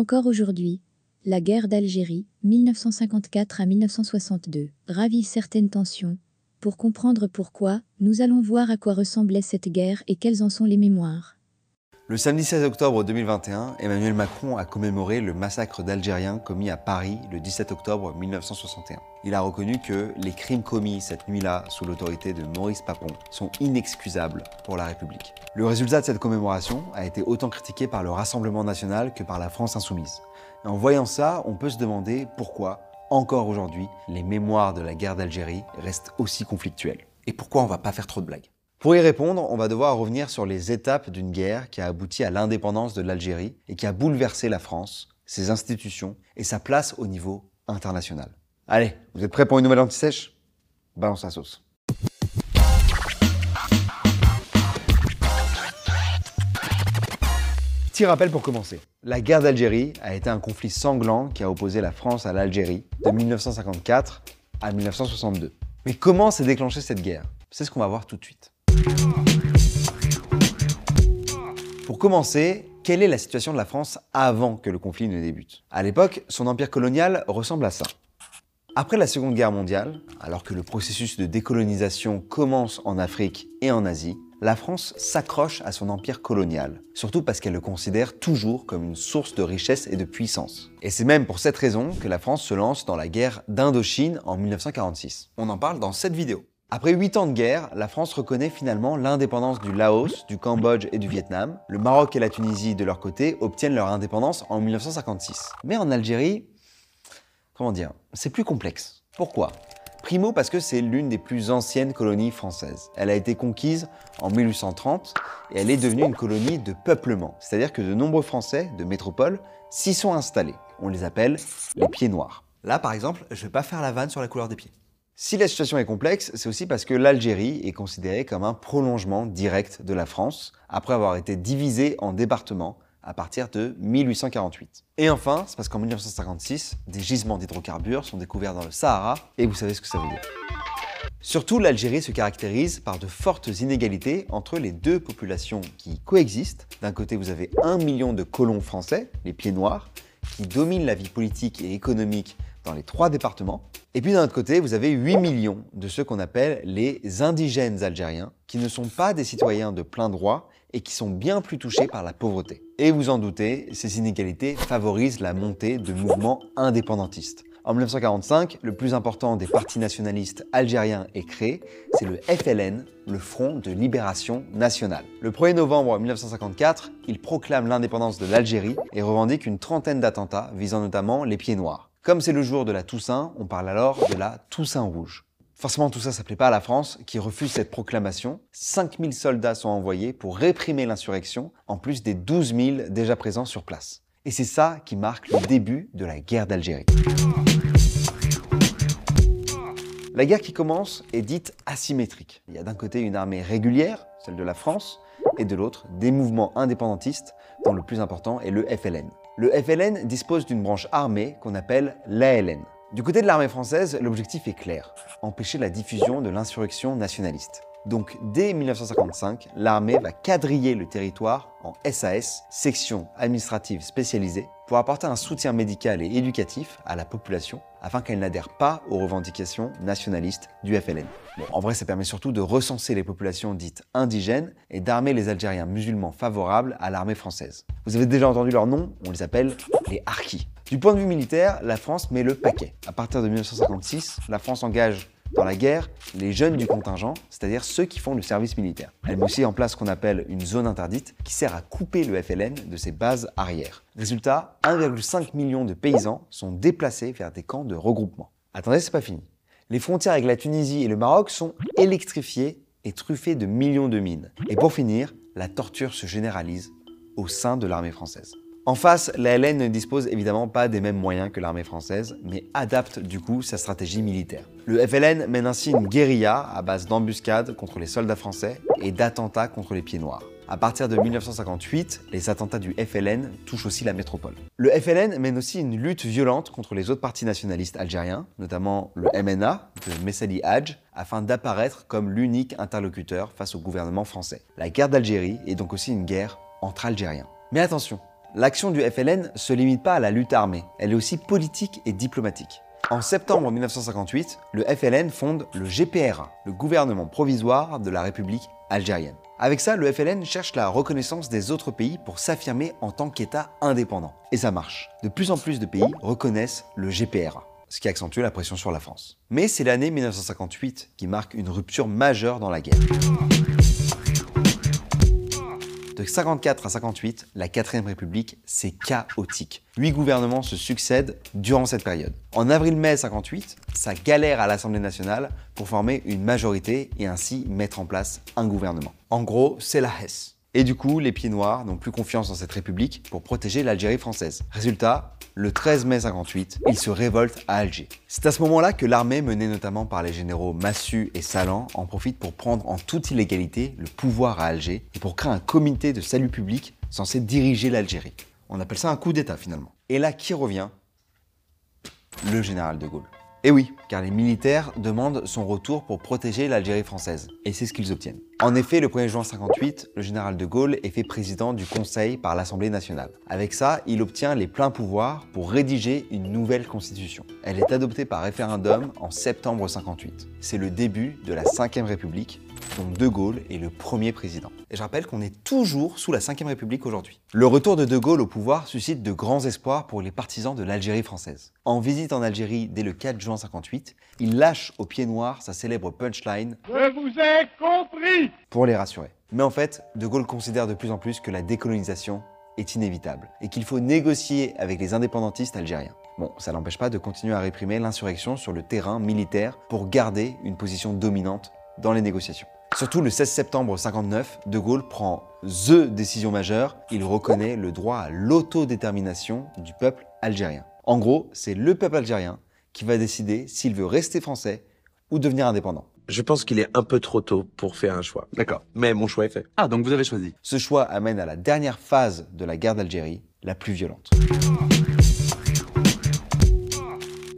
Encore aujourd'hui, la guerre d'Algérie, 1954 à 1962, ravive certaines tensions. Pour comprendre pourquoi, nous allons voir à quoi ressemblait cette guerre et quelles en sont les mémoires. Le samedi 16 octobre 2021, Emmanuel Macron a commémoré le massacre d'Algériens commis à Paris le 17 octobre 1961. Il a reconnu que les crimes commis cette nuit-là sous l'autorité de Maurice Papon sont inexcusables pour la République. Le résultat de cette commémoration a été autant critiqué par le Rassemblement national que par la France insoumise. En voyant ça, on peut se demander pourquoi, encore aujourd'hui, les mémoires de la guerre d'Algérie restent aussi conflictuelles. Et pourquoi on va pas faire trop de blagues? Pour y répondre, on va devoir revenir sur les étapes d'une guerre qui a abouti à l'indépendance de l'Algérie et qui a bouleversé la France, ses institutions et sa place au niveau international. Allez, vous êtes prêts pour une nouvelle anti-sèche? Balance la sauce. Petit rappel pour commencer. La guerre d'Algérie a été un conflit sanglant qui a opposé la France à l'Algérie de 1954 à 1962. Mais comment s'est déclenchée cette guerre? C'est ce qu'on va voir tout de suite. Pour commencer, quelle est la situation de la France avant que le conflit ne débute? À l'époque, son empire colonial ressemble à ça. Après la Seconde Guerre mondiale, alors que le processus de décolonisation commence en Afrique et en Asie, la France s'accroche à son empire colonial, surtout parce qu'elle le considère toujours comme une source de richesse et de puissance. Et c'est même pour cette raison que la France se lance dans la guerre d'Indochine en 1946. On en parle dans cette vidéo. Après 8 ans de guerre, la France reconnaît finalement l'indépendance du Laos, du Cambodge et du Vietnam. Le Maroc et la Tunisie, de leur côté, obtiennent leur indépendance en 1956. Mais en Algérie, comment dire, c'est plus complexe. Pourquoi? Primo parce que c'est l'une des plus anciennes colonies françaises. Elle a été conquise en 1830 et elle est devenue une colonie de peuplement. C'est-à-dire que de nombreux Français de métropole s'y sont installés. On les appelle les pieds noirs. Là, par exemple, je ne vais pas faire la vanne sur la couleur des pieds. Si la situation est complexe, c'est aussi parce que l'Algérie est considérée comme un prolongement direct de la France, après avoir été divisée en départements à partir de 1848. Et enfin, c'est parce qu'en 1956, des gisements d'hydrocarbures sont découverts dans le Sahara, et vous savez ce que ça veut dire. Surtout, l'Algérie se caractérise par de fortes inégalités entre les deux populations qui coexistent. D'un côté, vous avez un million de colons français, les pieds noirs, qui dominent la vie politique et économique dans les trois départements. Et puis d'un autre côté, vous avez 8 millions de ceux qu'on appelle les indigènes algériens, qui ne sont pas des citoyens de plein droit et qui sont bien plus touchés par la pauvreté. Et vous en doutez, ces inégalités favorisent la montée de mouvements indépendantistes. En 1945, le plus important des partis nationalistes algériens est créé, c'est le FLN, le Front de Libération Nationale. Le 1er novembre 1954, il proclame l'indépendance de l'Algérie et revendique une trentaine d'attentats visant notamment les pieds noirs. Comme c'est le jour de la Toussaint, on parle alors de la Toussaint rouge. Forcément, tout ça, ça plaît pas à la France, qui refuse cette proclamation. 5000 soldats sont envoyés pour réprimer l'insurrection, en plus des 12 000 déjà présents sur place. Et c'est ça qui marque le début de la guerre d'Algérie. La guerre qui commence est dite asymétrique. Il y a d'un côté une armée régulière, celle de la France, et de l'autre des mouvements indépendantistes, dont le plus important est le FLN. Le FLN dispose d'une branche armée qu'on appelle l'ALN. Du côté de l'armée française, l'objectif est clair, empêcher la diffusion de l'insurrection nationaliste. Donc dès 1955, l'armée va quadriller le territoire en SAS, section administrative spécialisée, pour apporter un soutien médical et éducatif à la population afin qu'elle n'adhère pas aux revendications nationalistes du FLN. en vrai, ça permet surtout de recenser les populations dites indigènes et d'armer les Algériens musulmans favorables à l'armée française. Vous avez déjà entendu leur nom, on les appelle les Harkis. Du point de vue militaire, la France met le paquet. À partir de 1956, la France engage dans la guerre les jeunes du contingent, c'est-à-dire ceux qui font le service militaire. Elle met aussi en place ce qu'on appelle une zone interdite qui sert à couper le FLN de ses bases arrière. Résultat, 1,5 million de paysans sont déplacés vers des camps de regroupement. Attendez, c'est pas fini. Les frontières avec la Tunisie et le Maroc sont électrifiées et truffées de millions de mines. Et pour finir, la torture se généralise au sein de l'armée française. En face, la LN ne dispose évidemment pas des mêmes moyens que l'armée française, mais adapte du coup sa stratégie militaire. Le FLN mène ainsi une guérilla à base d'embuscades contre les soldats français et d'attentats contre les pieds noirs. À partir de 1958, les attentats du FLN touchent aussi la métropole. Le FLN mène aussi une lutte violente contre les autres partis nationalistes algériens, notamment le MNA de Messali Hadj, afin d'apparaître comme l'unique interlocuteur face au gouvernement français. La guerre d'Algérie est donc aussi une guerre entre Algériens. Mais attention, L'action du FLN ne se limite pas à la lutte armée, elle est aussi politique et diplomatique. En septembre 1958, le FLN fonde le GPRA, le gouvernement provisoire de la République algérienne. Avec ça, le FLN cherche la reconnaissance des autres pays pour s'affirmer en tant qu'État indépendant. Et ça marche. De plus en plus de pays reconnaissent le GPRA, ce qui accentue la pression sur la France. Mais c'est l'année 1958 qui marque une rupture majeure dans la guerre. De 54 à 58, la 4ème République, c'est chaotique. Huit gouvernements se succèdent durant cette période. En avril-mai 58, ça galère à l'Assemblée nationale pour former une majorité et ainsi mettre en place un gouvernement. En gros, c'est la Hesse. Et du coup, les pieds noirs n'ont plus confiance dans cette république pour protéger l'Algérie française. Résultat, le 13 mai 58, ils se révoltent à Alger. C'est à ce moment-là que l'armée, menée notamment par les généraux Massu et Salan, en profite pour prendre en toute illégalité le pouvoir à Alger et pour créer un comité de salut public censé diriger l'Algérie. On appelle ça un coup d'État finalement. Et là, qui revient? Le général de Gaulle. Et eh oui, car les militaires demandent son retour pour protéger l'Algérie française. Et c'est ce qu'ils obtiennent. En effet, le 1er juin 58, le général de Gaulle est fait président du Conseil par l'Assemblée nationale. Avec ça, il obtient les pleins pouvoirs pour rédiger une nouvelle constitution. Elle est adoptée par référendum en septembre 58. C'est le début de la 5ème République dont De Gaulle est le premier président. Et je rappelle qu'on est toujours sous la Ve République aujourd'hui. Le retour de De Gaulle au pouvoir suscite de grands espoirs pour les partisans de l'Algérie française. En visite en Algérie dès le 4 juin 58, il lâche au pied noir sa célèbre punchline Je vous ai compris pour les rassurer. Mais en fait, De Gaulle considère de plus en plus que la décolonisation est inévitable et qu'il faut négocier avec les indépendantistes algériens. Bon, ça n'empêche pas de continuer à réprimer l'insurrection sur le terrain militaire pour garder une position dominante dans les négociations. Surtout le 16 septembre 59, De Gaulle prend THE décision majeure, il reconnaît le droit à l'autodétermination du peuple algérien. En gros, c'est le peuple algérien qui va décider s'il veut rester français ou devenir indépendant. Je pense qu'il est un peu trop tôt pour faire un choix. D'accord. Mais mon choix est fait. Ah, donc vous avez choisi. Ce choix amène à la dernière phase de la guerre d'Algérie, la plus violente.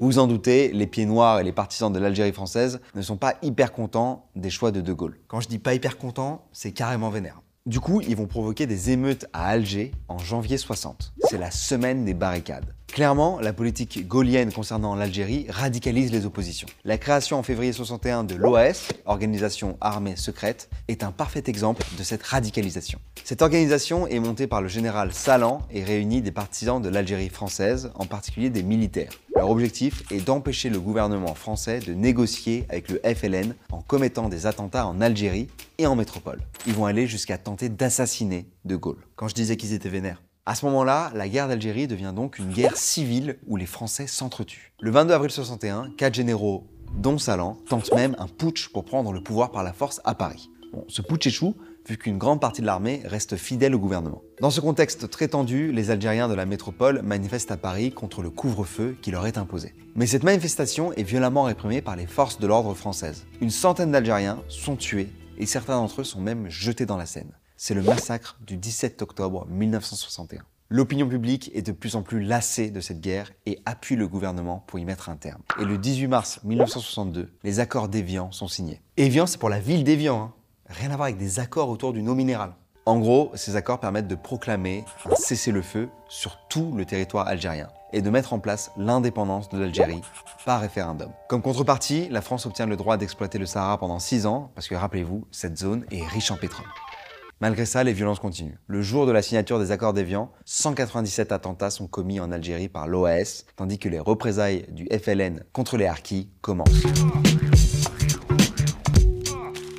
Vous vous en doutez, les pieds noirs et les partisans de l'Algérie française ne sont pas hyper contents des choix de De Gaulle. Quand je dis pas hyper contents, c'est carrément vénère. Du coup, ils vont provoquer des émeutes à Alger en janvier 60. C'est la semaine des barricades. Clairement, la politique gaulienne concernant l'Algérie radicalise les oppositions. La création en février 61 de l'OAS, Organisation Armée Secrète, est un parfait exemple de cette radicalisation. Cette organisation est montée par le général Salan et réunit des partisans de l'Algérie française, en particulier des militaires. Leur objectif est d'empêcher le gouvernement français de négocier avec le FLN en commettant des attentats en Algérie et en métropole. Ils vont aller jusqu'à tenter d'assassiner De Gaulle. Quand je disais qu'ils étaient vénères, à ce moment-là, la guerre d'Algérie devient donc une guerre civile où les Français s'entretuent. Le 22 avril 61, quatre généraux, dont Salan, tentent même un putsch pour prendre le pouvoir par la force à Paris. Bon, ce putsch échoue vu qu'une grande partie de l'armée reste fidèle au gouvernement. Dans ce contexte très tendu, les Algériens de la métropole manifestent à Paris contre le couvre-feu qui leur est imposé. Mais cette manifestation est violemment réprimée par les forces de l'ordre françaises. Une centaine d'Algériens sont tués et certains d'entre eux sont même jetés dans la Seine c'est le massacre du 17 octobre 1961. L'opinion publique est de plus en plus lassée de cette guerre et appuie le gouvernement pour y mettre un terme. Et le 18 mars 1962, les accords d'Évian sont signés. Évian, c'est pour la ville d'Évian, hein. rien à voir avec des accords autour d'une eau minérale. En gros, ces accords permettent de proclamer un cessez-le-feu sur tout le territoire algérien et de mettre en place l'indépendance de l'Algérie par référendum. Comme contrepartie, la France obtient le droit d'exploiter le Sahara pendant 6 ans, parce que rappelez-vous, cette zone est riche en pétrole. Malgré ça, les violences continuent. Le jour de la signature des accords d'Évian, 197 attentats sont commis en Algérie par l'OAS, tandis que les représailles du FLN contre les Harkis commencent.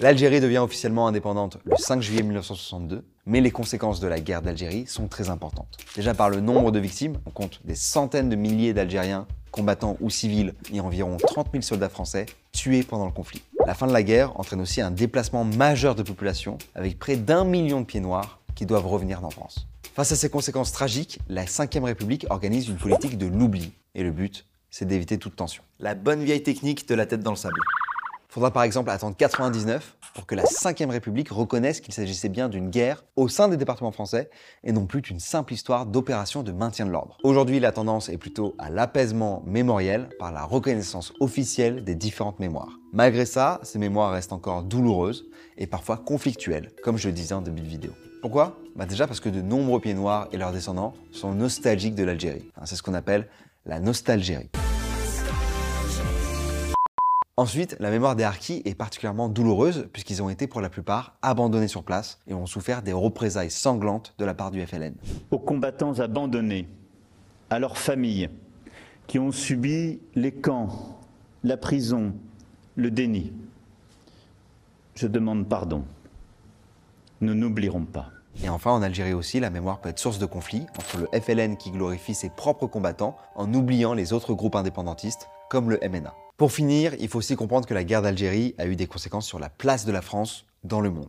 L'Algérie devient officiellement indépendante le 5 juillet 1962, mais les conséquences de la guerre d'Algérie sont très importantes. Déjà par le nombre de victimes, on compte des centaines de milliers d'Algériens, combattants ou civils, et environ 30 000 soldats français tués pendant le conflit. La fin de la guerre entraîne aussi un déplacement majeur de population, avec près d'un million de pieds noirs qui doivent revenir en France. Face à ces conséquences tragiques, la 5ème République organise une politique de l'oubli, et le but, c'est d'éviter toute tension. La bonne vieille technique de la tête dans le sable. Faudra par exemple attendre 99 pour que la 5ème République reconnaisse qu'il s'agissait bien d'une guerre au sein des départements français et non plus d'une simple histoire d'opération de maintien de l'ordre. Aujourd'hui, la tendance est plutôt à l'apaisement mémoriel par la reconnaissance officielle des différentes mémoires. Malgré ça, ces mémoires restent encore douloureuses et parfois conflictuelles, comme je le disais en début de vidéo. Pourquoi? Bah Déjà parce que de nombreux pieds noirs et leurs descendants sont nostalgiques de l'Algérie. C'est ce qu'on appelle la nostalgérie. Ensuite, la mémoire des Harkis est particulièrement douloureuse puisqu'ils ont été pour la plupart abandonnés sur place et ont souffert des représailles sanglantes de la part du FLN. Aux combattants abandonnés, à leurs familles qui ont subi les camps, la prison, le déni, je demande pardon. Nous n'oublierons pas. Et enfin, en Algérie aussi, la mémoire peut être source de conflits entre le FLN qui glorifie ses propres combattants en oubliant les autres groupes indépendantistes, comme le MNA. Pour finir, il faut aussi comprendre que la guerre d'Algérie a eu des conséquences sur la place de la France dans le monde.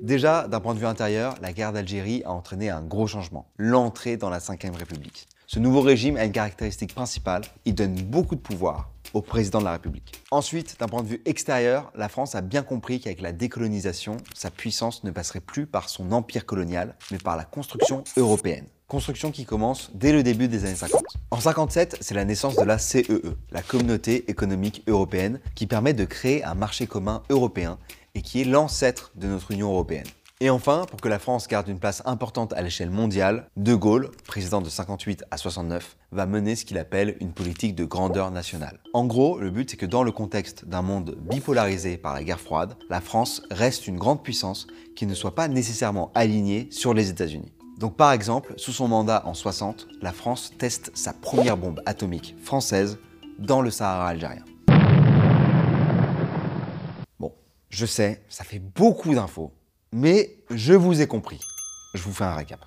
Déjà, d'un point de vue intérieur, la guerre d'Algérie a entraîné un gros changement, l'entrée dans la Ve République. Ce nouveau régime a une caractéristique principale, il donne beaucoup de pouvoir au président de la République. Ensuite, d'un point de vue extérieur, la France a bien compris qu'avec la décolonisation, sa puissance ne passerait plus par son empire colonial, mais par la construction européenne. Construction qui commence dès le début des années 50. En 57, c'est la naissance de la CEE, e, la Communauté économique européenne, qui permet de créer un marché commun européen et qui est l'ancêtre de notre Union européenne. Et enfin, pour que la France garde une place importante à l'échelle mondiale, De Gaulle, président de 58 à 69, va mener ce qu'il appelle une politique de grandeur nationale. En gros, le but c'est que dans le contexte d'un monde bipolarisé par la guerre froide, la France reste une grande puissance qui ne soit pas nécessairement alignée sur les États-Unis. Donc par exemple, sous son mandat en 60, la France teste sa première bombe atomique française dans le Sahara algérien. Bon, je sais, ça fait beaucoup d'infos, mais je vous ai compris. Je vous fais un récap.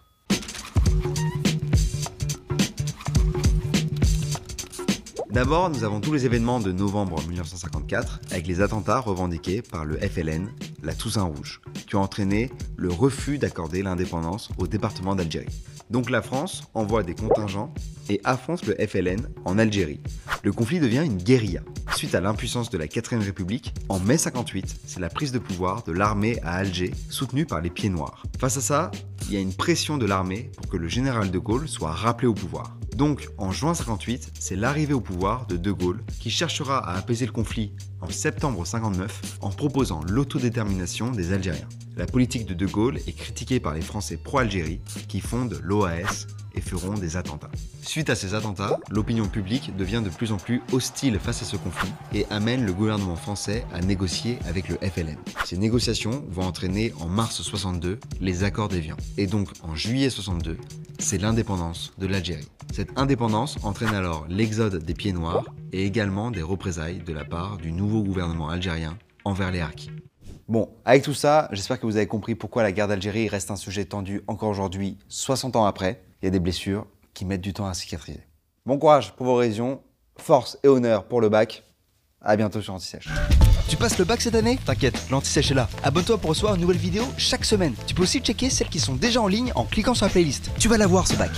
D'abord, nous avons tous les événements de novembre 1954 avec les attentats revendiqués par le FLN, la Toussaint Rouge, qui ont entraîné le refus d'accorder l'indépendance au département d'Algérie. Donc la France envoie des contingents et affronte le FLN en Algérie. Le conflit devient une guérilla. Suite à l'impuissance de la 4ème République, en mai 58, c'est la prise de pouvoir de l'armée à Alger, soutenue par les Pieds Noirs. Face à ça, il y a une pression de l'armée pour que le général de Gaulle soit rappelé au pouvoir. Donc, en juin 58, c'est l'arrivée au pouvoir de De Gaulle qui cherchera à apaiser le conflit en septembre 59 en proposant l'autodétermination des Algériens. La politique de De Gaulle est critiquée par les Français pro-Algérie qui fondent l'OAS et feront des attentats. Suite à ces attentats, l'opinion publique devient de plus en plus hostile face à ce conflit et amène le gouvernement français à négocier avec le FLN. Ces négociations vont entraîner en mars 62 les accords d'Évian. Et donc en juillet 62, c'est l'indépendance de l'Algérie. Cette indépendance entraîne alors l'exode des pieds noirs et également des représailles de la part du nouveau gouvernement algérien envers les Harkis. Bon, avec tout ça, j'espère que vous avez compris pourquoi la guerre d'Algérie reste un sujet tendu encore aujourd'hui, 60 ans après. Il y a des blessures qui mettent du temps à cicatriser. Bon courage pour vos révisions, force et honneur pour le bac. À bientôt sur Antisèche. Tu passes le bac cette année? T'inquiète, l'Antisèche est là. Abonne-toi pour recevoir une nouvelle vidéo chaque semaine. Tu peux aussi checker celles qui sont déjà en ligne en cliquant sur la playlist. Tu vas la voir ce bac.